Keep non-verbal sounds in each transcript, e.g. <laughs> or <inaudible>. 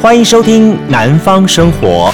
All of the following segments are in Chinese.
欢迎收听《南方生活》。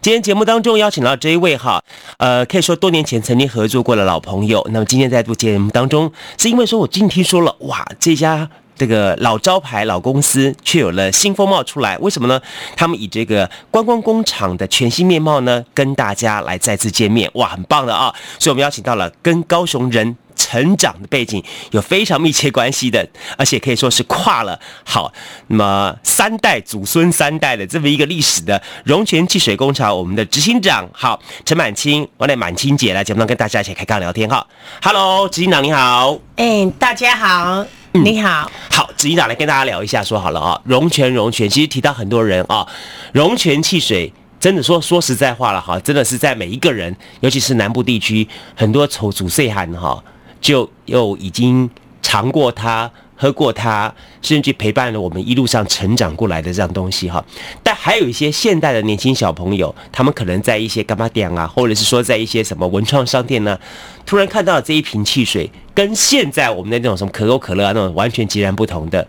今天节目当中邀请到这一位哈，呃，可以说多年前曾经合作过的老朋友。那么今天在录节目当中，是因为说我今天听说了，哇，这家。这个老招牌老公司却有了新风貌出来，为什么呢？他们以这个观光工厂的全新面貌呢，跟大家来再次见面，哇，很棒的啊！所以我们邀请到了跟高雄人成长的背景有非常密切关系的，而且可以说是跨了好那么三代祖孙三代的这么一个历史的龙泉汽水工厂，我们的执行长好陈满清，我来满清姐来节目上跟大家一起开杠聊天哈。Hello，执行长你好，哎，大家好。你好，好，执行长来跟大家聊一下，说好了啊，龙泉，龙泉，其实提到很多人啊，龙泉汽水真的说说实在话了哈，真的是在每一个人，尤其是南部地区，很多愁祖岁寒哈，就又已经尝过它。喝过它，甚至陪伴了我们一路上成长过来的这样东西哈。但还有一些现代的年轻小朋友，他们可能在一些干巴店啊，或者是说在一些什么文创商店呢，突然看到了这一瓶汽水，跟现在我们的那种什么可口可乐啊那种完全截然不同的。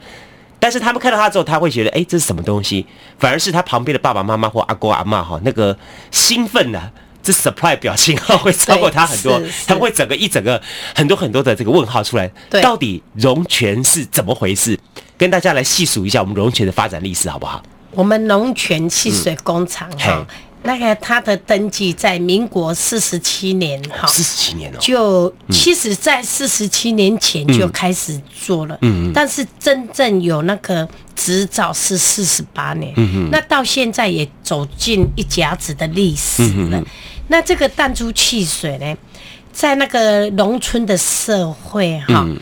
但是他们看到它之后，他会觉得，哎，这是什么东西？反而是他旁边的爸爸妈妈或阿公阿嬷哈，那个兴奋呢、这 supply 表情号会超过他很多，他会整个一整个很多很多的这个问号出来。对，到底龙泉是怎么回事？跟大家来细数一下我们龙泉的发展历史，好不好？我们龙泉汽水工厂哈，那个他的登记在民国四十七年哈，四十七年哦，就其实在四十七年前就开始做了，嗯，但是真正有那个执照是四十八年，嗯嗯，那到现在也走进一甲子的历史了。那这个弹珠汽水呢，在那个农村的社会哈，嗯、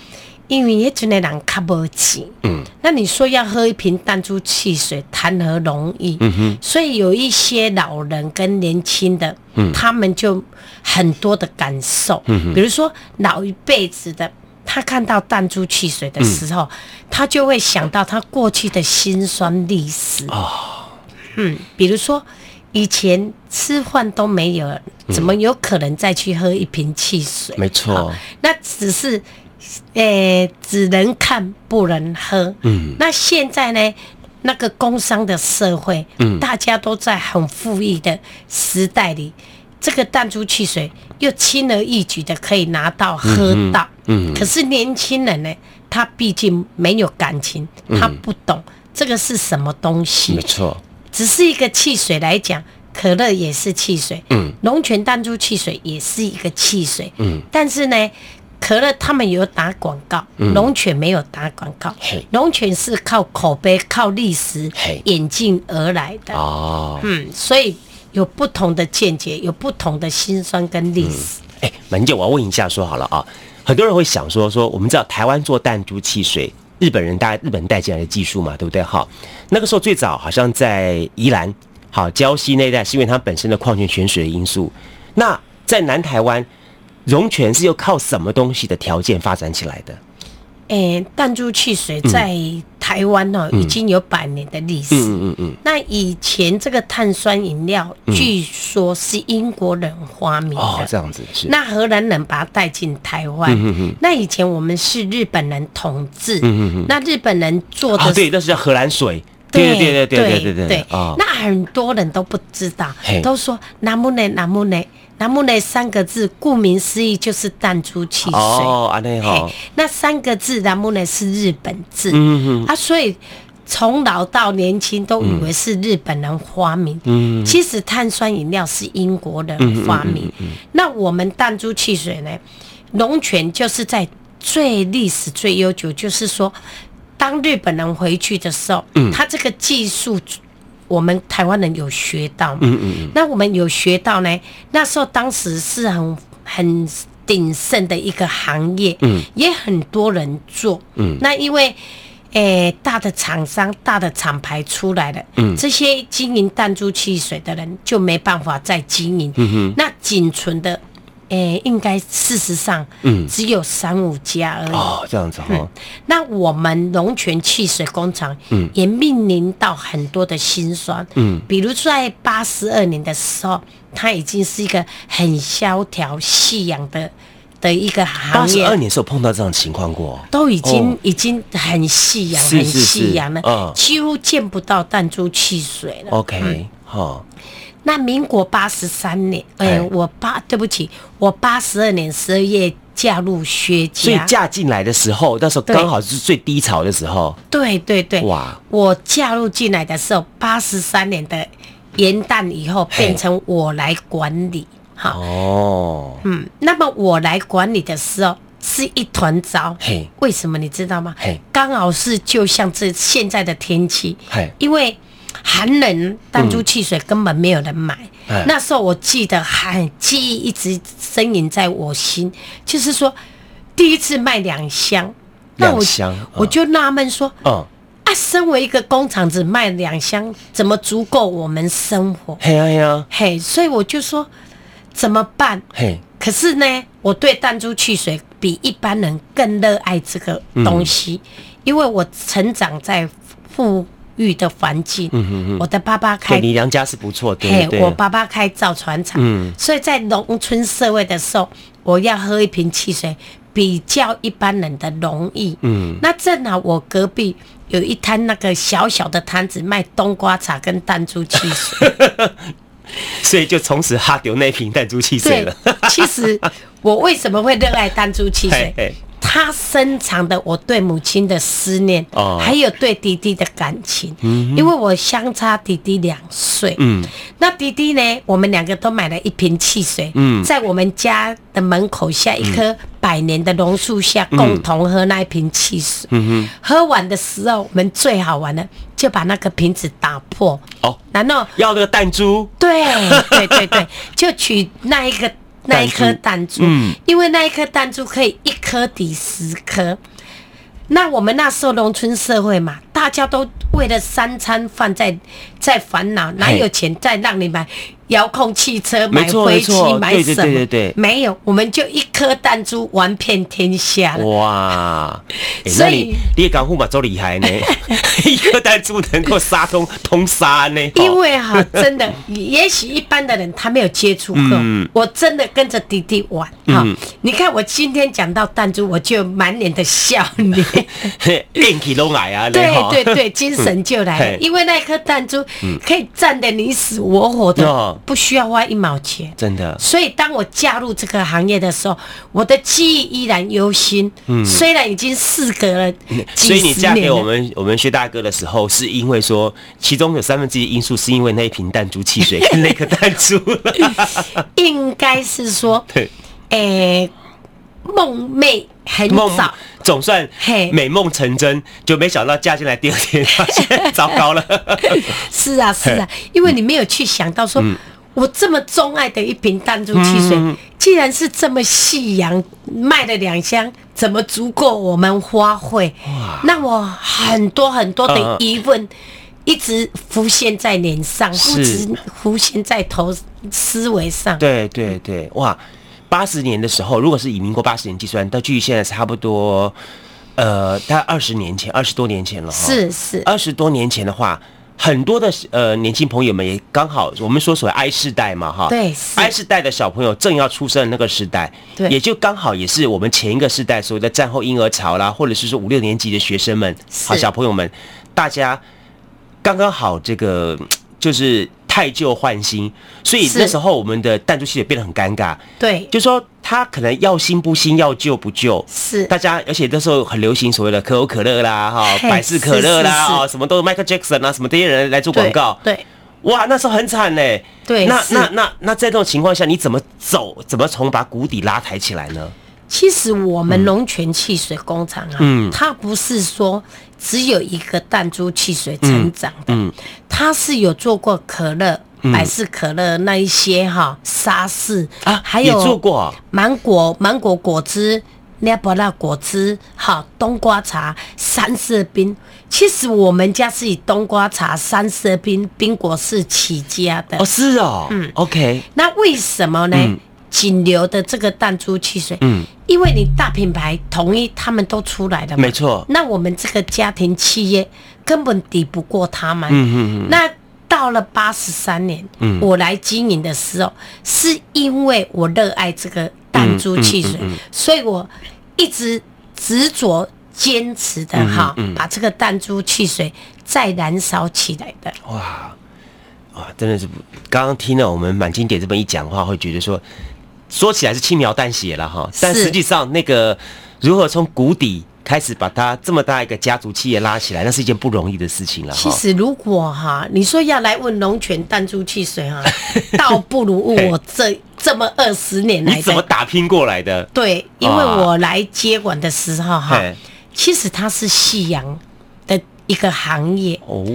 因为也只能人较无钱，嗯，那你说要喝一瓶弹珠汽水，谈何容易？嗯哼，所以有一些老人跟年轻的，嗯，他们就很多的感受，嗯哼，比如说老一辈子的，他看到弹珠汽水的时候，嗯、他就会想到他过去的辛酸历史。哦，嗯，比如说。以前吃饭都没有，怎么有可能再去喝一瓶汽水？没错，那只是，呃、欸，只能看不能喝。嗯，那现在呢？那个工商的社会，嗯，大家都在很富裕的时代里，这个弹珠汽水又轻而易举的可以拿到喝到。嗯，可是年轻人呢，他毕竟没有感情，他不懂这个是什么东西。没错。只是一个汽水来讲，可乐也是汽水，嗯，龙泉弹珠汽水也是一个汽水，嗯，但是呢，可乐他们有打广告，龙泉没有打广告，龙泉是靠口碑、靠历史演进而来的哦，嗯，所以有不同的见解，有不同的辛酸跟历史。哎，满姐，我要问一下，说好了啊，很多人会想说，说我们知道台湾做弹珠汽水。日本人带日本带进来的技术嘛，对不对？哈，那个时候最早好像在宜兰、好礁溪那一带，是因为它本身的矿泉泉水的因素。那在南台湾，龙泉是又靠什么东西的条件发展起来的？诶、欸，弹珠汽水在台湾哦，已经有百年的历史。嗯嗯嗯。嗯，那以前这个碳酸饮料，据说是英国人发明的。哦，这样子是。那荷兰人把它带进台湾。嗯嗯嗯。那以前我们是日本人统治。嗯嗯嗯。那日本人做的。啊，对，那是叫荷兰水。对对对对对对对。对。那很多人都不知道，都说南木内南木内。南木内三个字，顾名思义就是弹珠汽水。哦，安内好。那三个字，南木内是日本字。嗯哼。啊，所以从老到年轻都以为是日本人发明。嗯。其实碳酸饮料是英国人发明。嗯，嗯，嗯，嗯。那我们弹珠汽水呢？龙泉就是在最历史最悠久，就是说，当日本人回去的时候，嗯，他这个技术。我们台湾人有学到，嗯嗯，那我们有学到呢。那时候当时是很很鼎盛的一个行业，嗯，也很多人做，嗯。那因为，诶、欸，大的厂商、大的厂牌出来了，嗯，这些经营弹珠汽水的人就没办法再经营，嗯哼。那仅存的。诶、欸，应该事实上，嗯，只有三五家而已。哦，这样子哈。那我们龙泉汽水工厂，嗯，也面临到很多的辛酸，嗯，比如在八十二年的时候，它已经是一个很萧条、夕阳的的一个行业。八十二年时候碰到这种情况过，都已经、哦、已经很夕阳，很夕阳了，嗯，几乎见不到弹珠汽水了。OK，好、嗯。那民国八十三年，哎、欸，我八对不起，我八十二年十二月嫁入薛家，所以嫁进来的时候，那时候刚好是最低潮的时候。对对对，哇！我嫁入进来的时候，八十三年的元旦以后变成我来管理，好哦，嗯，那么我来管理的时候是一团糟，嘿，为什么你知道吗？嘿，刚好是就像这现在的天气，嘿，因为。寒冷弹珠汽水根本没有人买，嗯、那时候我记得还记忆一直呻吟在我心，就是说第一次卖两箱，那我、嗯、我就纳闷说，嗯，啊，身为一个工厂只卖两箱，怎么足够我们生活？嘿呀嘿呀，嘿，所以我就说怎么办？嘿，可是呢，我对弹珠汽水比一般人更热爱这个东西，嗯、因为我成长在富。育的环境，嗯哼哼，我的爸爸开，你娘家是不错，对对，我爸爸开造船厂，嗯，所以在农村社会的时候，我要喝一瓶汽水，比较一般人的容易，嗯，那正好我隔壁有一摊那个小小的摊子卖冬瓜茶跟弹珠汽水，所以就从此哈丢那瓶弹珠汽水了。其实我为什么会热爱弹珠汽水？他深藏的我对母亲的思念，哦，还有对弟弟的感情，嗯，因为我相差弟弟两岁，嗯，那弟弟呢，我们两个都买了一瓶汽水，嗯，在我们家的门口下一棵百年的榕树下，共同喝那一瓶汽水，喝完的时候，我们最好玩的就把那个瓶子打破，哦，然后要那个弹珠，对对对对，就取那一个。那一颗弹珠，嗯，因为那一颗弹珠可以一颗抵十颗。那我们那时候农村社会嘛，大家都为了三餐饭在在烦恼，哪有钱再让你买？遥控汽车买飞机买什么？对对对对对，没有，我们就一颗弹珠玩遍天下了。哇！<laughs> 所以你也港户嘛，多厉害呢！<laughs> 一颗弹珠能够杀通通杀呢？<laughs> 因为哈，真的，也许一般的人他没有接触过，我真的跟着弟弟玩。哈，你看我今天讲到弹珠，我就满脸的笑脸，练起都来啊！对对对，精神就来了，因为那颗弹珠可以战得你死我活的。不需要花一毛钱，真的。所以当我加入这个行业的时候，我的记忆依然犹新。嗯，虽然已经事隔了。所以你嫁给我们我们薛大哥的时候，是因为说其中有三分之一因素是因为那一瓶弹珠汽水跟那颗弹珠。<laughs> 应该是说，<laughs> 对，诶，梦寐很早，总算美梦成真，就没想到嫁进来第二天发现 <laughs> 糟糕了。<laughs> 是啊，是啊，因为你没有去想到说。我这么钟爱的一瓶弹珠汽水，嗯、既然是这么夕阳卖了两箱，怎么足够我们花费？哇那我很多很多的疑问一直浮现在脸上，一直浮现在头思维上。对对对，哇！八十年的时候，如果是以民国八十年计算，到距离现在差不多，呃，大概二十年前，二十多年前了。是是，二十多年前的话。很多的呃年轻朋友们也刚好，我们说所谓 I 世代嘛，哈，对，I 世代的小朋友正要出生的那个时代，对，也就刚好也是我们前一个世代所谓的战后婴儿潮啦，或者是说五六年级的学生们，好小朋友们，大家刚刚好这个就是。汰旧换新，所以那时候我们的弹珠汽水变得很尴尬。对，就说他可能要新不新，要旧不旧。是，大家而且那时候很流行所谓的可口可乐啦，哈，百事可乐啦，哦，什么都是 Michael Jackson 啊，什么这些人来做广告。对，哇，那时候很惨嘞。对，那那那那在这种情况下，你怎么走？怎么从把谷底拉抬起来呢？其实我们龙泉汽水工厂啊，嗯，它不是说只有一个弹珠汽水成长的，嗯，它是有做过可乐、百事可乐那一些哈沙士啊，还有做过芒果芒果果汁、捏巴拉果汁，哈冬瓜茶、三色冰。其实我们家是以冬瓜茶、三色冰、冰果是起家的。哦，是哦，嗯，OK。那为什么呢？仅留的这个弹珠汽水，嗯，因为你大品牌统一，他们都出来了嘛，没错。那我们这个家庭企业根本抵不过他们，嗯嗯嗯。那到了八十三年，嗯，我来经营的时候，是因为我热爱这个弹珠汽水，所以我一直执着坚持的哈，把这个弹珠汽水再燃烧起来的。哇哇，真的是刚刚听了我们满经典这么一讲话，会觉得说说起来是轻描淡写了哈，但实际上那个如何从谷底。开始把它这么大一个家族企业拉起来，那是一件不容易的事情了。其实，如果哈，你说要来问龙泉弹珠汽水哈，<laughs> 倒不如问我这这么二十年来你怎么打拼过来的？对，因为我来接管的时候哈，其实它是夕阳的一个行业哦，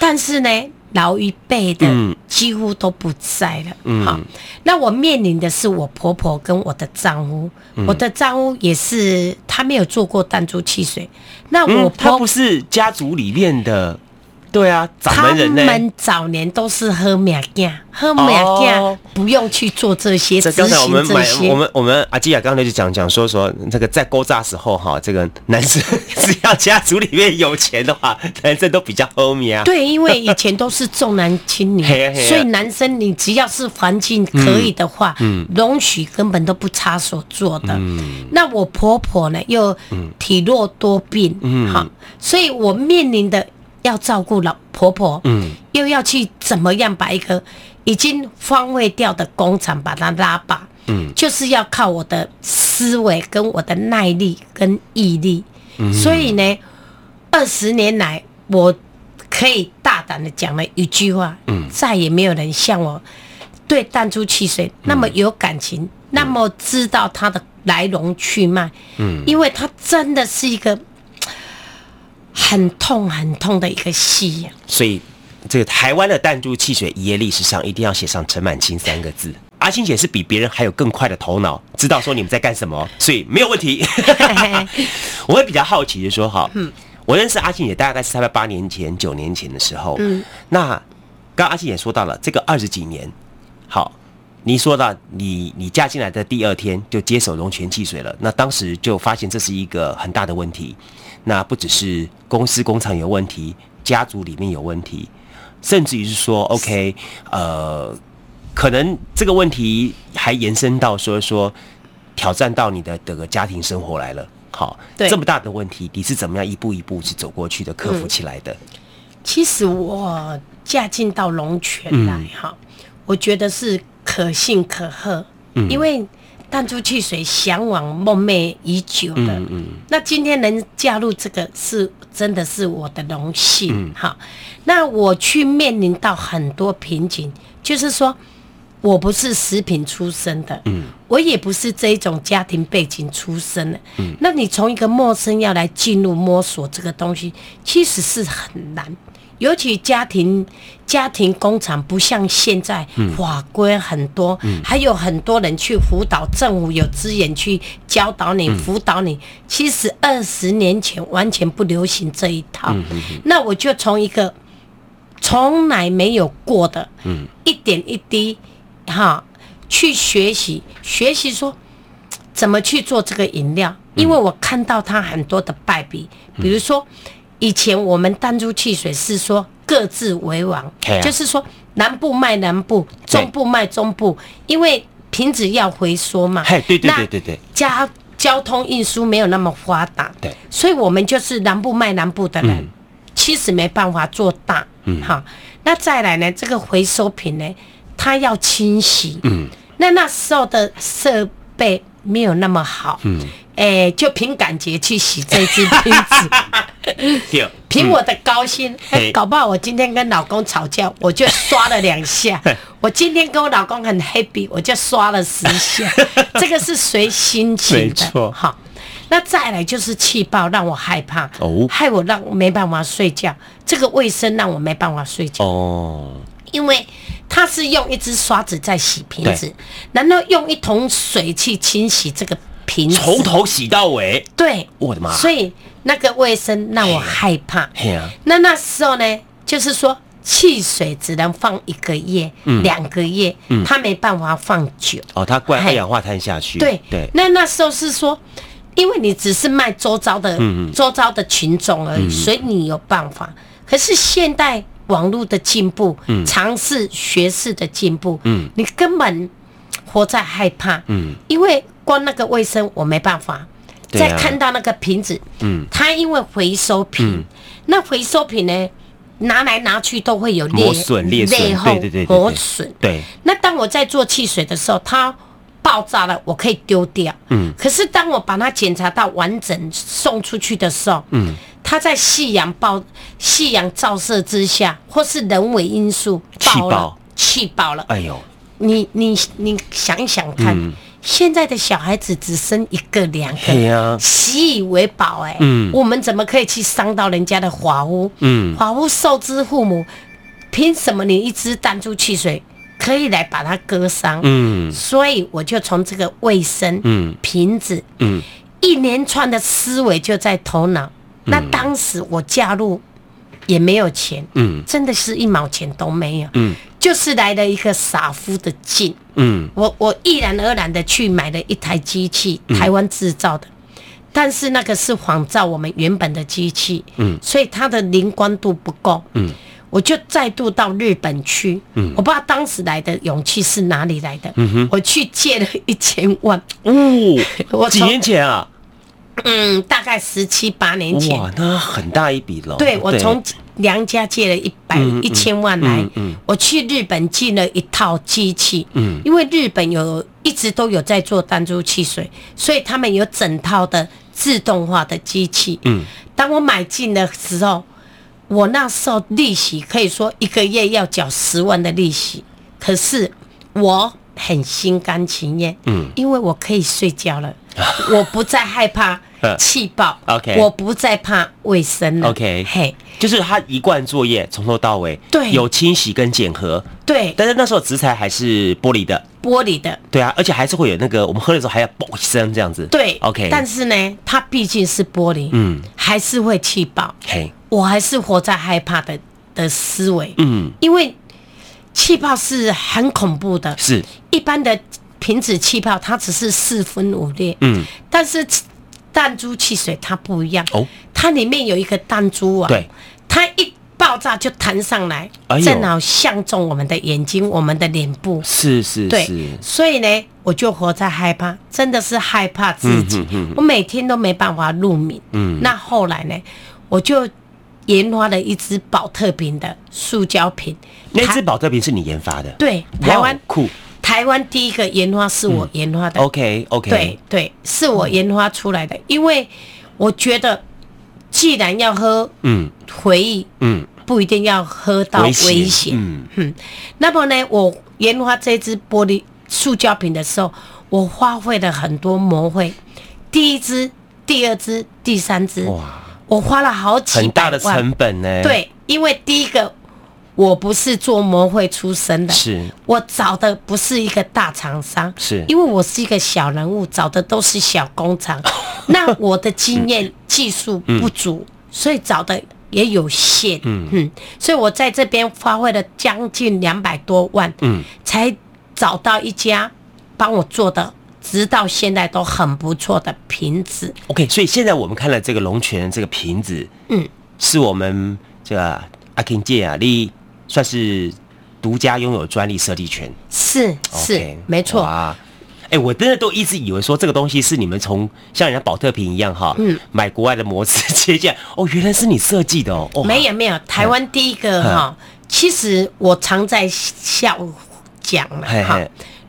但是呢。老一辈的几乎都不在了，嗯，好，那我面临的是我婆婆跟我的丈夫，嗯、我的丈夫也是他没有做过弹珠汽水，那我婆、嗯、他不是家族里面的。对啊，掌门人呢？他们早年都是喝麦镜，喝麦镜不用去做这些。这刚才我们买，我们我们阿基亚刚才就讲讲说说，这个在勾扎时候哈，这个男生 <laughs> 只要家族里面有钱的话，男生都比较喝面啊。对，因为以前都是重男轻女，所以男生你只要是环境可以的话，嗯，容许根本都不差所做的。嗯，那我婆婆呢又体弱多病，嗯，好，所以我面临的。要照顾老婆婆，嗯，又要去怎么样把一个已经荒废掉的工厂把它拉拔，嗯，就是要靠我的思维跟我的耐力跟毅力，嗯，所以呢，二十年来我可以大胆的讲了一句话，嗯，再也没有人像我对弹珠汽水那么有感情，嗯，那么知道它的来龙去脉，嗯，因为它真的是一个。很痛很痛的一个戏呀，所以这个台湾的弹珠汽水营业历史上一定要写上陈满清三个字。阿青姐是比别人还有更快的头脑，知道说你们在干什么，所以没有问题。<laughs> 我会比较好奇的说哈，嗯，我认识阿青姐大概是在八年前、九年前的时候，嗯，那刚刚阿青姐说到了这个二十几年，好，你说到你你嫁进来的第二天就接手龙泉汽水了，那当时就发现这是一个很大的问题。那不只是公司工厂有问题，家族里面有问题，甚至于是说，OK，呃，可能这个问题还延伸到说说挑战到你的这个家庭生活来了。好，对，这么大的问题，你是怎么样一步一步去走过去的，克服起来的？嗯，其实我嫁进到龙泉来哈，嗯，我觉得是可信可贺，嗯，因为。弹珠汽水向往梦寐已久的，嗯嗯、那今天能加入这个是真的是我的荣幸。好、嗯，那我去面临到很多瓶颈，就是说我不是食品出身的，嗯，我也不是这一种家庭背景出身的，嗯，那你从一个陌生要来进入摸索这个东西，其实是很难。尤其家庭家庭工厂不像现在法规很多，还有很多人去辅导，政府有资源去教导你、嗯、辅导你。其实二十年前完全不流行这一套。那我就从一个从来没有过的，嗯、一点一滴哈去学习，学习说怎么去做这个饮料，因为我看到他很多的败笔，比如说。以前我们弹珠汽水是说各自为王，啊、就是说南部卖南部，中部卖中部，因为瓶子要回收嘛。对对对对对。加交通运输没有那么发达，对，所以我们就是南部卖南部的人，嗯、其实没办法做大。嗯，好，那再来呢，这个回收品呢，它要清洗。嗯，那那时候的设备没有那么好。嗯。哎、欸，就凭感觉去洗这只瓶子，<laughs> 凭我的高兴，欸、搞不好我今天跟老公吵架，我就刷了两下；我今天跟我老公很 happy，我就刷了十下。<laughs> 这个是随心情的，错。好。那再来就是气爆，让我害怕，哦、害我让我没办法睡觉。这个卫生让我没办法睡觉。哦，因为他是用一只刷子在洗瓶子，然后用一桶水去清洗这个。瓶子从头洗到尾，对，我的妈！所以那个卫生让我害怕。那那时候呢，就是说汽水只能放一个月、两个月，它没办法放久。哦，它灌二氧化碳下去。对对。那那时候是说，因为你只是卖周遭的、周遭的群众而已，所以你有办法。可是现代网络的进步，尝试学识的进步，嗯，你根本活在害怕，嗯，因为。光那个卫生我没办法。再看到那个瓶子，嗯，它因为回收品，那回收品呢，拿来拿去都会有裂损、裂损，对对对，磨损。对。那当我在做汽水的时候，它爆炸了，我可以丢掉。嗯。可是当我把它检查到完整送出去的时候，嗯，它在夕阳暴、夕阳照射之下，或是人为因素爆了，气爆了。哎呦！你你你想一想看。现在的小孩子只生一个两个，习以为宝哎。嗯，我们怎么可以去伤到人家的华屋？嗯，华屋受之父母，凭什么你一支弹珠汽水可以来把它割伤？嗯，所以我就从这个卫生，嗯，瓶子，嗯，一连串的思维就在头脑。那当时我加入也没有钱，嗯，真的是一毛钱都没有，嗯。就是来了一个傻夫的劲，嗯，我我毅然而然的去买了一台机器，台湾制造的，嗯，但是那个是仿照我们原本的机器，嗯，所以它的灵光度不够，嗯，我就再度到日本去，嗯，我不知道当时来的勇气是哪里来的，嗯哼，我去借了一千万，哦，<laughs> 我几年前啊，嗯，大概十七八年前，哇，那很大一笔了，对，我从。娘家借了一百一千万来，嗯我去日本进了一套机器，嗯、因为日本有一直都有在做弹珠汽水，所以他们有整套的自动化的机器。嗯、当我买进的时候，我那时候利息可以说一个月要缴十万的利息，可是我很心甘情愿，嗯、因为我可以睡觉了，<laughs> 我不再害怕。气爆，OK，我不再怕卫生了，OK，嘿，就是他一贯作业从头到尾，对，有清洗跟检核，对，但是那时候食材还是玻璃的，玻璃的，对啊，而且还是会有那个我们喝的时候还要嘣一声这样子，对，OK，但是呢，它毕竟是玻璃，嗯，还是会气爆，嘿，我还是活在害怕的的思维，嗯，因为气泡是很恐怖的，是。一般的瓶子气泡它只是四分五裂，嗯，但是。弹珠汽水它不一样哦，它里面有一个弹珠啊，对，它一爆炸就弹上来，正好相中我们的眼睛，我们的脸部，是是，对，所以呢，我就活在害怕，真的是害怕自己，我每天都没办法入眠。嗯，那后来呢，我就研发了一支宝特瓶的塑胶瓶，那支宝特瓶是你研发的？对，台湾酷。台湾第一个研发是我研发的。嗯、OK OK，对对，是我研发出来的。嗯、因为我觉得，既然要喝，嗯，回忆，嗯，不一定要喝到危险，嗯嗯。那么呢，我研发这支玻璃塑胶瓶的时候，我花费了很多模会，第一支、第二支、第三支，哇，我花了好几很大的成本呢。对，因为第一个。我不是做模会出身的，是。我找的不是一个大厂商，是。因为我是一个小人物，找的都是小工厂，<laughs> 那我的经验技术不足，所以找的也有限，嗯。嗯，所以我在这边花费了将近两百多万，嗯，才找到一家帮我做的，直到现在都很不错的瓶子。OK，所以现在我们看了这个龙泉这个瓶子，嗯，是我们这个阿 King 姐啊，你。算是独家拥有专利设计权，是是 Okay, 没错啊！哎、欸，我真的都一直以为说这个东西是你们从像人家宝特瓶一样哈，嗯，买国外的模子 <laughs> 接下来哦，原来是你设计的哦。哦没有没有，台湾第一个哈，嗯、其实我常在笑讲了哈。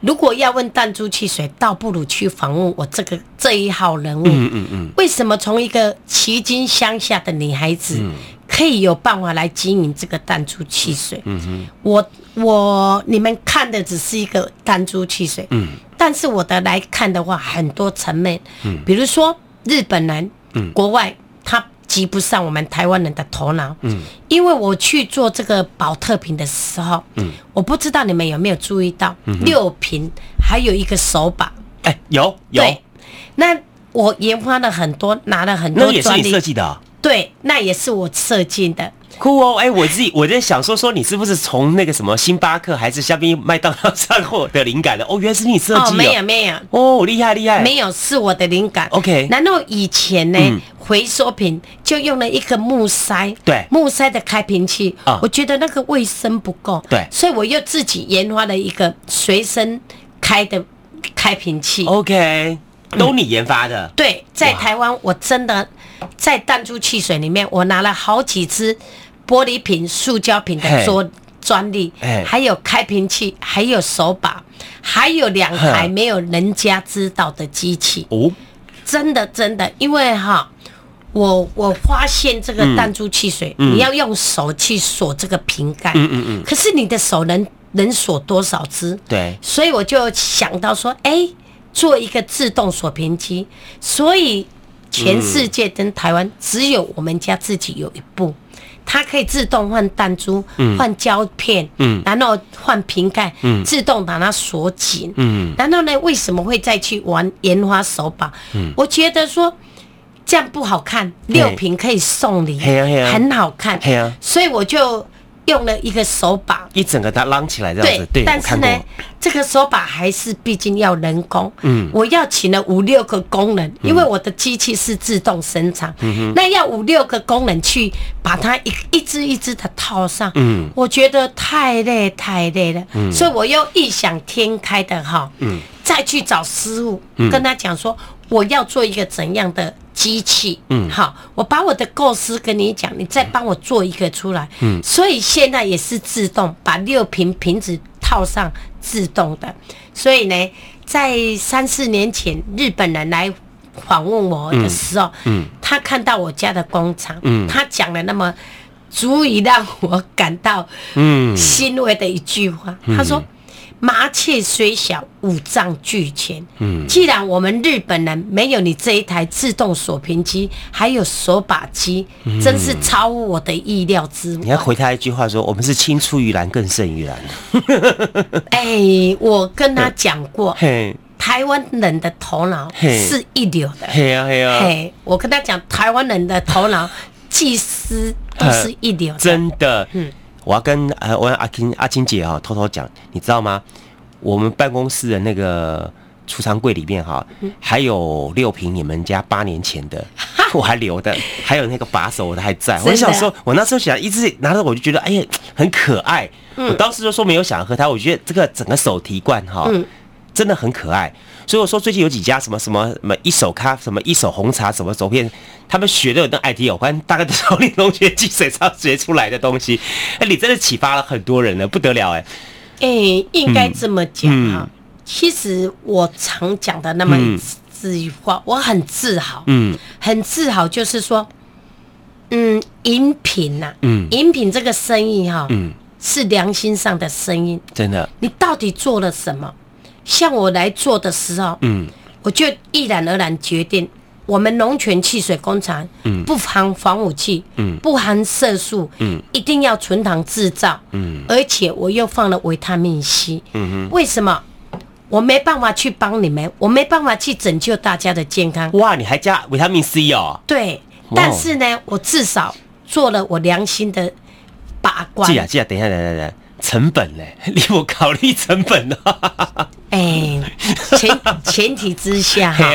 如果要问弹珠汽水，倒不如去访问我这个这一号人物。嗯嗯嗯，为什么从一个旗津乡下的女孩子？嗯可以有办法来经营这个弹珠汽水。嗯哼，我我你们看的只是一个弹珠汽水。嗯，但是我的来看的话，很多层面。嗯，比如说日本人，嗯，国外他及不上我们台湾人的头脑。嗯，因为我去做这个宝特瓶的时候，嗯，我不知道你们有没有注意到，六瓶还有一个手把。哎，有有。那我研发了很多，拿了很多专利。那也是你设计的。对，那也是我设计的。酷哦，哎，我自己我在想说说，你是不是从那个什么星巴克还是下边麦当劳上获得灵感的？哦，原来是你设计的。哦，没有没有。哦，厉害厉害。没有，是我的灵感。OK。然后以前呢，嗯、回收品就用了一个木塞，对，木塞的开瓶器。啊、我觉得那个卫生不够，对，所以我又自己研发了一个随身开的开瓶器。OK。都你研发的？对，在台湾我真的在弹珠汽水里面，我拿了好几支玻璃瓶、塑胶瓶的专专利，还有开瓶器，还有手把，还有两台没有人家知道的机器。哦，真的真的，因为哈。我我发现这个弹珠汽水，嗯、你要用手去锁这个瓶盖，嗯嗯嗯，可是你的手能能锁多少支？对，所以我就想到说，哎、欸，做一个自动锁瓶机，所以全世界跟台湾只有我们家自己有一部，它可以自动换弹珠、换胶片，嗯，然后换瓶盖，嗯，自动把它锁紧，嗯，然后呢，为什么会再去玩研发手把？嗯，我觉得说。这样不好看，六瓶可以送礼，很好看。所以我就用了一个手把，一整个它拉起来这样子。对，但是呢，这个手把还是毕竟要人工。嗯，我要请了五六个工人，因为我的机器是自动生产。嗯，那要五六个工人去把它一一只一只的套上。嗯，我觉得太累太累了。嗯，所以我又异想天开的哈，嗯，再去找师傅，跟他讲说我要做一个怎样的。机器，嗯，好，我把我的构思跟你讲，你再帮我做一个出来，嗯，所以现在也是自动把六瓶瓶子套上，自动的。所以呢，在三四年前日本人来访问我的时候，嗯，嗯，他看到我家的工厂，嗯，他讲了那么足以让我感到嗯。欣慰的一句话，嗯，他说。麻雀虽小，五脏俱全。嗯，既然我们日本人没有你这一台自动锁屏机，还有手把机，嗯、真是超乎我的意料之外。你要回他一句话说：“我们是青出于蓝更胜于蓝。<laughs> ”哎，我跟他讲过，台湾人的头脑是一流的。嘿啊嘿啊！嘿，我跟他讲，台湾人的头脑 <laughs> 技师都是一流的，真的。嗯。我要跟呃，我阿金阿金姐啊，偷偷讲，你知道吗？我们办公室的那个储藏柜里面哈，还有六瓶你们家八年前的，<laughs> 我还留的，还有那个把手我都还在。我想说，我那时候想一直拿着，我就觉得哎呀很可爱。我当时就说没有想喝它，我觉得这个整个手提罐哈，真的很可爱。所以我说最近有几家什么什么什么一手咖什么一手红茶什么走遍，他们学的有那 idea，我看大概都是从你同学积水上学出来的东西。哎，你真的启发了很多人了，不得了哎。哎，应该这么讲哈。其实我常讲的那么一句话，我很自豪，嗯，很自豪，就是说，嗯，饮品呐，嗯，饮品这个生意哈，嗯，是良心上的生意，真的。你到底做了什么？像我来做的时候，嗯，我就毅然而然决定，我们龙泉汽水工厂，嗯，不含防腐剂，嗯，不含色素，嗯，一定要纯糖制造，嗯，而且我又放了维他命 C，嗯哼，为什么？我没办法去帮你们，我没办法去拯救大家的健康。哇，你还加维他命 C 哦？对，但是呢，我至少做了我良心的把关。记啊记啊，等一下，等等等。成本呢？<laughs> 你我考虑成本呢？哎，<laughs> 前前提之下哈，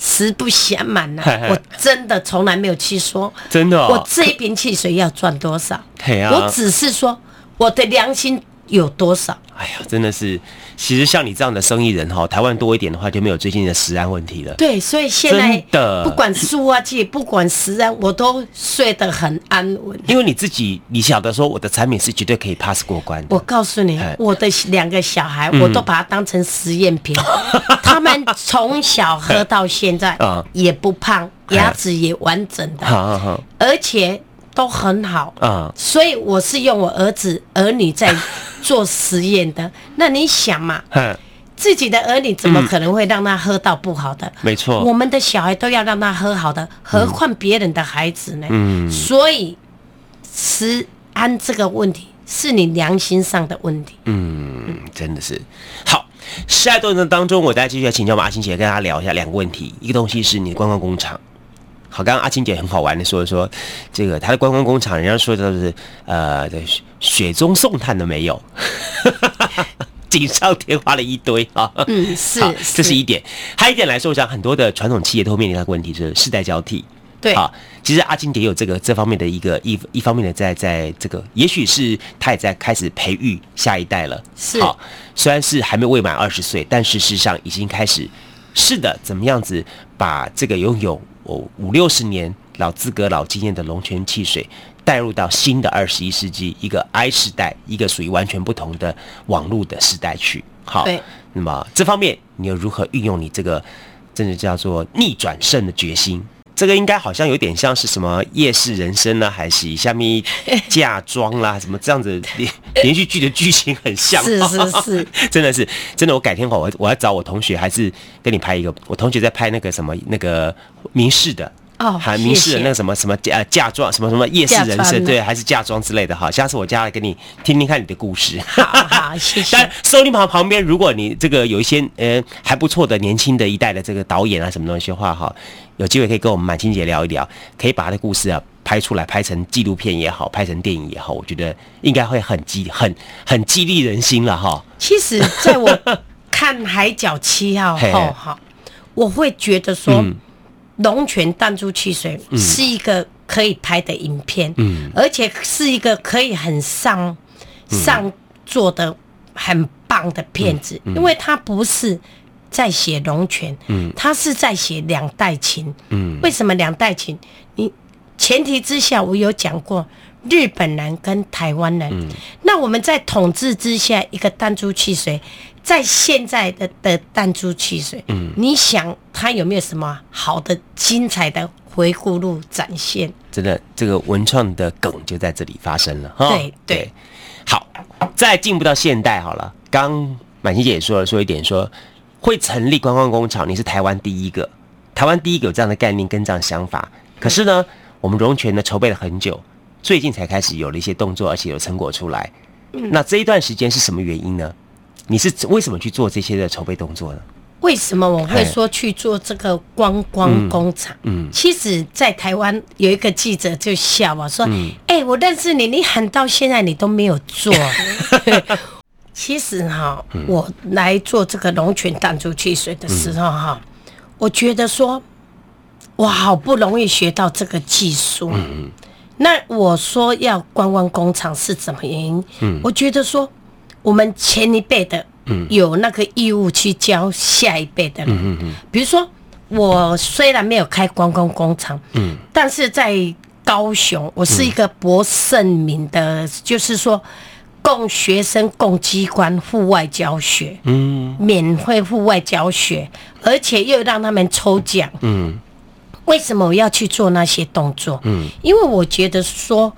实不相瞒呐，我真的从来没有去说，真的，我这一瓶汽水要赚多少？我只是说我的良心有多少？哎呀，真的是。其实像你这样的生意人哈，台湾多一点的话，就没有最近的食安问题了。对，所以现在的不管塑化剂，不管食安，我都睡得很安稳。因为你自己，你晓得说我的产品是绝对可以 pass 过关的。我告诉你，我的两个小孩，我都把它当成实验品。<laughs> 他们从小喝到现在，<laughs> 也不胖，牙齿也完整的，而且。都很好啊，所以我是用我儿子儿女在做实验的。<laughs> 那你想嘛，自己的儿女怎么可能会让他喝到不好的？没错，我们的小孩都要让他喝好的，何况别人的孩子呢？嗯，所以食安这个问题是你良心上的问题。嗯，真的是好。下一段当中，我再继续来请教我们阿青姐，跟大家聊一下两个问题。一个东西是你的观光工厂。好，刚刚阿青姐很好玩的说说，这个他的观光工厂，人家说的是呃，雪中送炭都没有，锦上添花了一堆啊。嗯，<laughs> 是，这是一点。还有一点来说，我想很多的传统企业都会面临一个问题，就是世代交替。对，好，其实阿金姐有这个这方面的一个一一方面的在在这个，也许是他也在开始培育下一代了。是，好，虽然是还没未满二十岁，但是事实上已经开始。是的，怎么样子把这个拥有哦五六十年老资格、老经验的龙泉汽水带入到新的二十一世纪一个 I 时代，一个属于完全不同的网络的时代去。好，那么这方面你又如何运用你这个真的叫做逆转胜的决心？这个应该好像有点像是什么夜市人生呢，还是下面嫁妆啦，什么这样子连连续剧的剧情很像，是是是，<laughs> 真的是真的。我改天我我要找我同学，还是跟你拍一个，我同学在拍那个什么那个民事的。哦，还明示的那个什么什么呃嫁妆什么什么夜市人生对，还是嫁妆之类的哈。下次我家来给你听听看你的故事。好，好，<laughs> 谢谢。但收音旁旁边，如果你这个有一些呃还不错的年轻的一代的这个导演啊什么东西的话哈，有机会可以跟我们满清姐聊一聊，可以把他的故事啊拍出来，拍成纪录片也好，拍成电影也好，我觉得应该会很激很很激励人心了哈。其实在我看《海角七号》后哈，我会觉得说。嗯龙泉弹珠汽水是一个可以拍的影片，嗯，而且是一个可以很上上做的很棒的片子，因为它不是在写龙泉，嗯，它是在写两代情，嗯，为什么两代情？你前提之下，我有讲过日本人跟台湾人，那我们在统治之下，一个弹珠汽水。在现在的的弹珠汽水，嗯，你想它有没有什么好的、精彩的回顾录展现？真的，这个文创的梗就在这里发生了。哈，对对，好，再进步到现代好了。刚满心姐也说了，说一点说会成立观光工厂，你是台湾第一个，台湾第一个有这样的概念跟这样的想法。可是呢，我们龙泉呢筹备了很久，最近才开始有了一些动作，而且有成果出来。嗯，那这一段时间是什么原因呢？你是为什么去做这些的筹备动作呢？为什么我会说去做这个观光工厂？嗯，其实，在台湾有一个记者就笑我说：“哎、欸，我认识你，你喊到现在你都没有做。<laughs> ”其实哈，我来做这个龙泉淡竹汽水的时候哈，我觉得说，我好不容易学到这个技术。嗯，那我说要观光工厂是怎么原因？嗯，我觉得说。我们前一辈的，有那个义务去教下一辈的人。嗯嗯，比如说，我虽然没有开观光工厂，嗯，但是在高雄，我是一个博盛名的，就是说，供学生、供机关户外教学，嗯，免费户外教学，而且又让他们抽奖，嗯，为什么我要去做那些动作？嗯，因为我觉得说，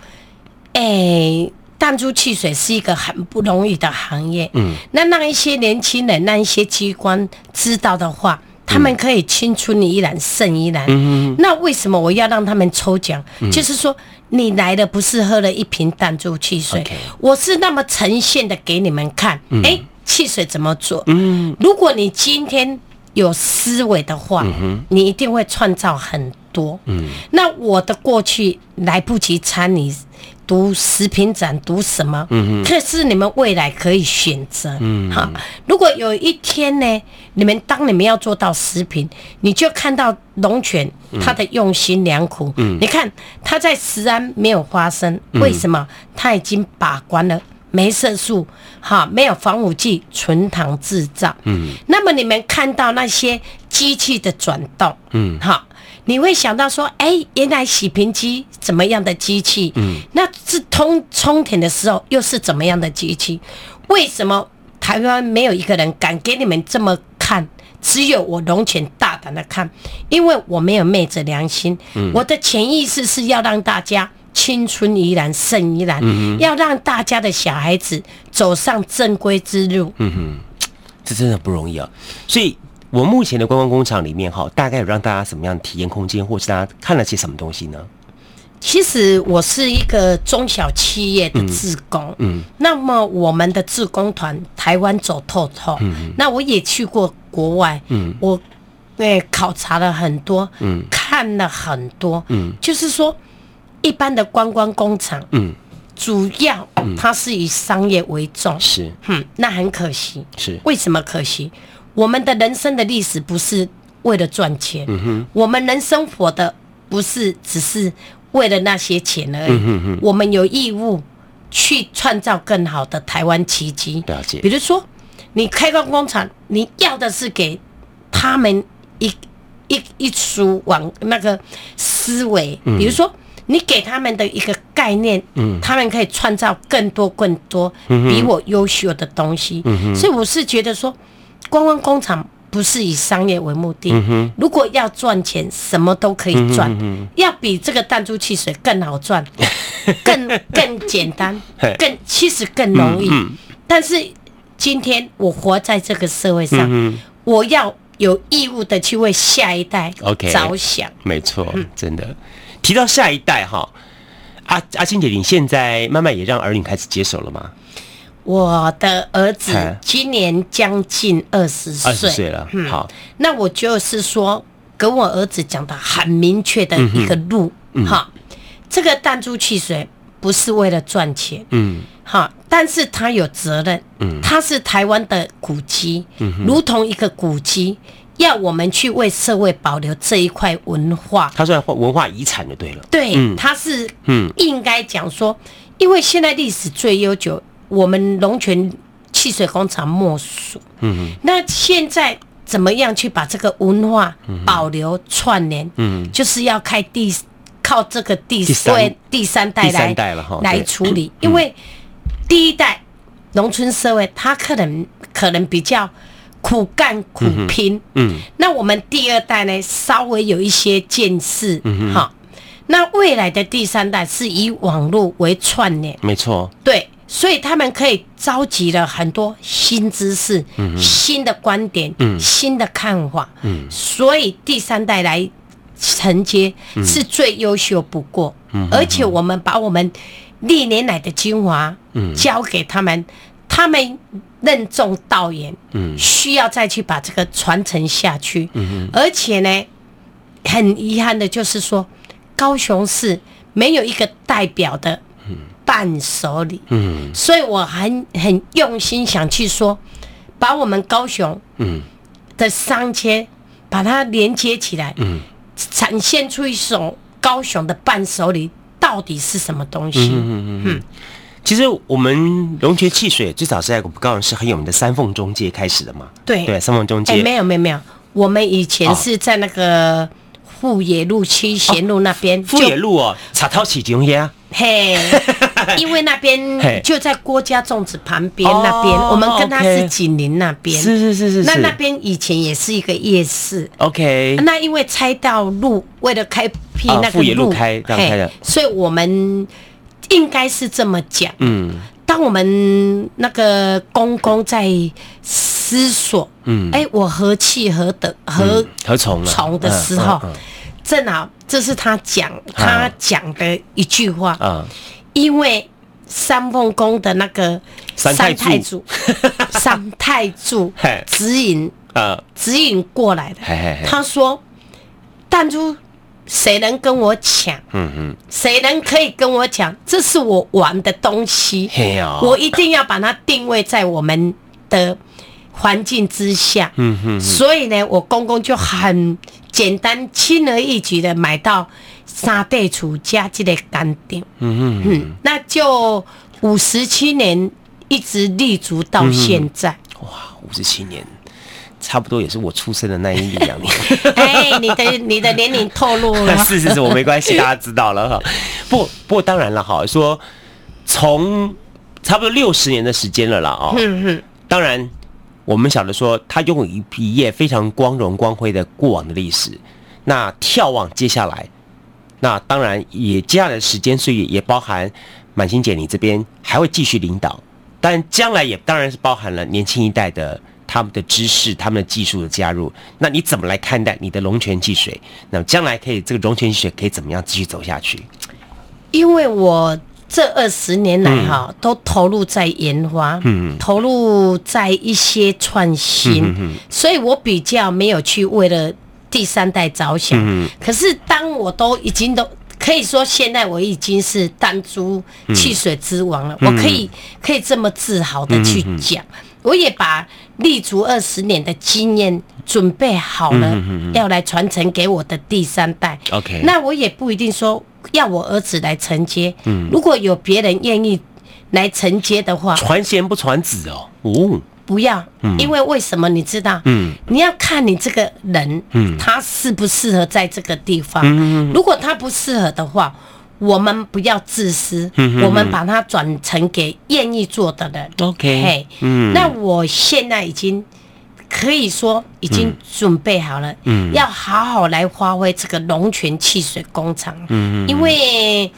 哎。弹珠汽水是一个很不容易的行业，嗯，那让一些年轻人、那一些机关知道的话，他们可以青出于蓝胜于蓝。嗯，那为什么我要让他们抽奖？嗯，就是说，你来的不是喝了一瓶弹珠汽水，嗯，我是那么呈现的给你们看。哎，嗯，欸，汽水怎么做？嗯，如果你今天有思维的话，嗯，你一定会创造很多。嗯，那我的过去来不及参与。读食品展，读什么？嗯嗯。可是你们未来可以选择。嗯。好，如果有一天呢，你们当你们要做到食品，你就看到龙泉他的用心良苦。嗯。你看他在食安没有发生，为什么？他已经把关了，没色素，哈，没有防腐剂，纯糖制造。嗯。那么你们看到那些机器的转动，嗯，好。你会想到说，哎、欸，原来洗瓶机怎么样的机器？嗯，那是通充填的时候又是怎么样的机器？为什么台湾没有一个人敢给你们这么看？只有我龙泉大胆的看，因为我没有昧着良心。嗯，我的潜意识是要让大家青春依然胜依然，嗯，要让大家的小孩子走上正规之路。嗯哼，这真的不容易啊，所以。我目前的观光工厂里面，哈，大概有让大家什么样的体验空间，或是大家看了些什么东西呢？其实我是一个中小企业的志工，嗯，那么我们的志工团台湾走透透，嗯，那我也去过国外，嗯，我对考察了很多，嗯，看了很多，嗯，就是说一般的观光工厂，嗯，主要它是以商业为重，是，嗯，那很可惜，是。为什么可惜？我们的人生的历史不是为了赚钱，嗯，我们人生活的不是只是为了那些钱而已，嗯哼，我们有义务去创造更好的台湾奇迹。了解，比如说你开个工厂，你要的是给。他们一一一出往那个思维，比如说你给他们的一个概念，嗯，他们可以创造更多更多比我优秀的东西。嗯，所以我是觉得说，观光工厂。不是以商业为目的。嗯、如果要赚钱，什么都可以赚。嗯、要比这个弹珠汽水更好赚，<laughs> 更更简单，<laughs> 更其实更容易。但是今天我活在这个社会上，嗯、我要有义务的去为下一代着想。Okay, 没错，嗯、真的。提到下一代哈，阿阿青姐，你现在慢慢也让儿女开始接手了吗？我的儿子今年将近二十岁，二十岁。了。嗯，好，那我就是说，跟我儿子讲的很明确的一个路，哈，这个弹珠汽水不是为了赚钱，嗯，哈，但是他有责任，嗯，他是台湾的古迹，嗯，如同一个古迹，要我们去为社会保留这一块文化，他算文化遗产就对了，对，他是，嗯，应该讲说，因为现在历史最悠久。我们龙泉汽水工厂莫属。嗯哼，那现在怎么样去把这个文化保留串联？嗯，就是要开第靠这个第三第三代来来处理，因为第一代农村社会，他可能可能比较苦干苦拼。嗯，那我们第二代呢，稍微有一些见识。嗯哼，好，那未来的第三代是以网络为串联。没错。对。所以他们可以召集了很多新知识、嗯、新的观点、嗯、新的看法。嗯、所以第三代来承接是最优秀不过。嗯、而且我们把我们历年来的精华交给他们，嗯、他们任重道远。嗯、需要再去把这个传承下去。嗯、而且呢，很遗憾的就是说，高雄市没有一个代表的。伴手礼，嗯，所以我很很用心想去说，把我们高雄，嗯，的商圈，把它连接起来，嗯，展现出一种高雄的伴手礼到底是什么东西？嗯嗯嗯。其实我们龙泉汽水最早是在我们高雄市很有名的三凤中街开始的嘛？对对，三凤中街。哎，没有没有没有，我们以前是在那个富野路七贤路那边。富野路哦，茶桃起中呀。嘿，<laughs> 因为那边就在郭家粽子旁边那边，我们跟他是紧邻那边。是是是是。那那边以前也是一个夜市。OK。那因为拆道路，为了开辟那个路，开这样开的，所以我们应该是这么讲。嗯。当我们那个公公在思索，嗯，哎，我何去何得何何从从的时候。正好，这是他讲他讲的一句话。啊，因为三凤宫的那个三太祖，三太祖 <laughs> <laughs> 指引，啊，指引过来的。他说：“弹珠，谁能跟我抢？嗯嗯，谁能可以跟我抢？这是我玩的东西。我一定要把它定位在我们的环境之下。嗯哼，所以呢，我公公就很。”简单轻而易举的买到三地厝加这个干店，嗯嗯，那就五十七年一直立足到现在。哇，五十七年，差不多也是我出生的那一两年。<laughs> 哎，你的你的年龄透露了。<laughs> 是是是，我没关系，大家知道了哈。<laughs> 不不过当然了哈，说从差不多六十年的时间了啦啊。嗯哼，当然。我们晓得说，他拥有一一页非常光荣光辉的过往的历史。那眺望接下来，那当然也接下来的时间，所以也包含满心姐你这边还会继续领导。但将来也当然是包含了年轻一代的他们的知识、他们的技术的加入。那你怎么来看待你的龙泉汽水？那将来可以这个龙泉汽水可以怎么样继续走下去？因为我。这二十年来，哈，都投入在研发，嗯，投入在一些创新，嗯，所以我比较没有去为了第三代着想。嗯，可是当我都已经都可以说，现在我已经是弹珠汽水之王了，我可以可以这么自豪的去讲，我也把立足二十年的经验准备好了，要来传承给我的第三代。OK，那我也不一定说。要我儿子来承接，嗯，如果有别人愿意来承接的话，传贤不传子哦，哦，不要，嗯、因为为什么你知道？嗯，你要看你这个人，嗯，他适不适合在这个地方。嗯，如果他不适合的话，我们不要自私，嗯、我们把它转成给愿意做的人。OK，嗯，那我现在已经可以说已经准备好了，嗯，要好好来发挥这个龙泉汽水工厂。嗯，因为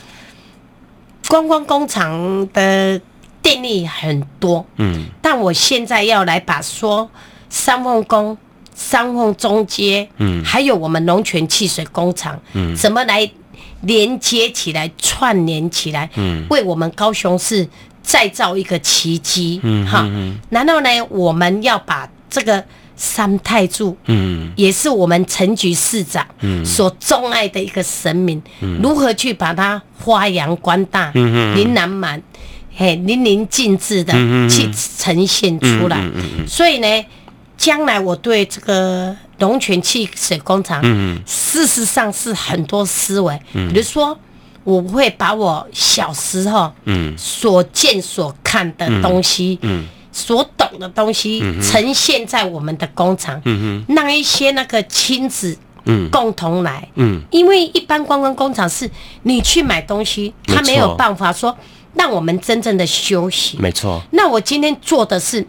观光工厂的。电力很多，嗯，但我现在要来把说三凤宫、三凤中街，嗯，还有我们龙泉汽水工厂，嗯，怎么来连接起来、串联起来，嗯，为我们高雄市再造一个奇迹，嗯，哈，然后呢，我们要把这个三太柱，嗯，也是我们陈局市长，嗯，所钟爱的一个神明，嗯，如何去把它发扬光大，嗯嗯，琳琅满。嘿，淋漓尽致的去呈现出来，所以呢，将来我对这个龙泉汽水工厂，事实上是很多思维，比如说，我会把我小时候所见所看的东西，所懂的东西，呈现在我们的工厂，让一些那个亲子共同来，因为一般观光工厂是你去买东西，他没有办法说。让我们真正的休息，没错。那我今天做的是，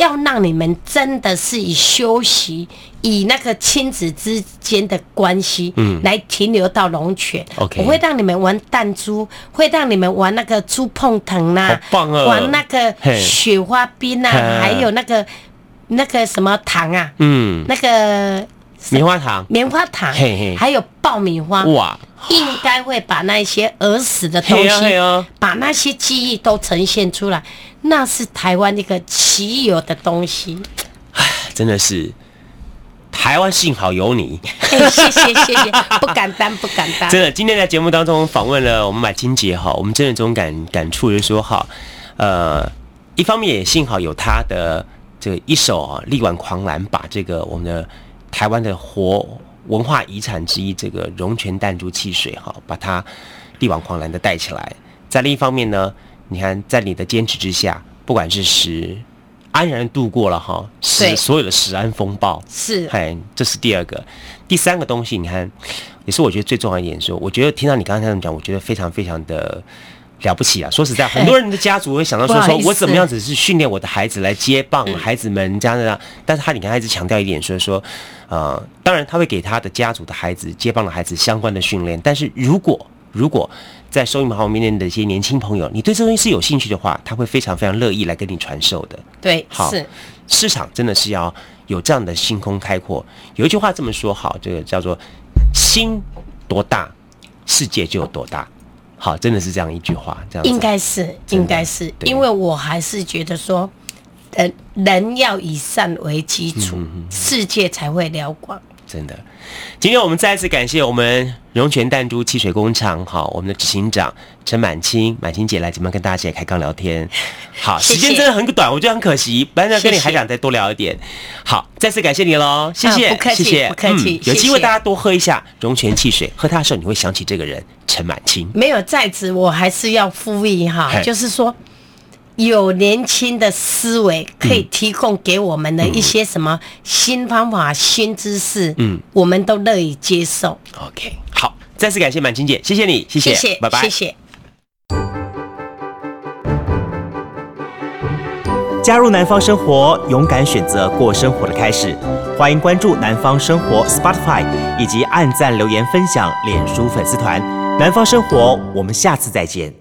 要让你们真的是以休息，以那个亲子之间的关系，嗯，来停留到龙泉。OK，我会让你们玩弹珠，会让你们玩那个猪碰藤啊！玩那个雪花冰啊，还有那个那个什么糖啊，嗯，那个。棉花糖，棉花糖，嘿嘿，还有爆米花，哇，应该会把那些儿时的东西，把那些记忆都呈现出来，那是台湾一个奇有的东西。唉，真的是台湾幸好有你。谢谢谢谢，<laughs> 不敢当不敢当。真的，今天在节目当中访问了我们马清姐哈，我们真的这种感感触就是说哈，呃，一方面也幸好有她的这个一手啊力挽狂澜，把这个我们的。台湾的活文化遗产之一，这个龙泉弹珠汽水，哈，把它力挽狂澜的带起来。在另一方面呢，你看，在你的坚持之下，不管是食安然度过了哈，是所有的食安风暴，是，哎，这是第二个，第三个东西，你看，也是我觉得最重要一点，说，我觉得听到你刚才这样讲，我觉得非常非常的。了不起啊！说实在，很多人的家族会想到说：说我怎么样子是训练我的孩子来接棒孩子们这样的。但是他你看，他一直强调一点，说说，呃，当然他会给他的家族的孩子接棒的孩子相关的训练。但是如果如果在收音机旁边的一些年轻朋友，你对这东西是有兴趣的话，他会非常非常乐意来跟你传授的。对，好，市场真的是要有这样的星空开阔。有一句话这么说，好，这个叫做心多大，世界就有多大。好，真的是这样一句话，这样应该是，应该是，因为我还是觉得说，呃，人要以善为基础，嗯、哼哼世界才会辽广。真的，今天我们再一次感谢我们龙泉弹珠汽水工厂，好，我们的执行长陈满清，满清姐来这边跟大家一起开杠聊天。<laughs> 好，谢谢时间真的很短，我觉得很可惜，本来跟你还想再多聊一点。好，再次感谢你喽，谢谢，啊、不客气，谢谢，不客气、嗯。有机会大家多喝一下龙泉汽水，喝它的时候你会想起这个人陈满清。没有在此，我还是要呼吁哈，就是说。有年轻的思维可以提供给我们的一些什么新方法、新知识，嗯，我们都乐意接受。OK，好，再次感谢满清姐，谢谢你，谢谢，谢谢，拜拜，谢谢。加入南方生活，勇敢选择过生活的开始。欢迎关注南方生活 Spotify，以及按赞、留言、分享脸书粉丝团。南方生活，我们下次再见。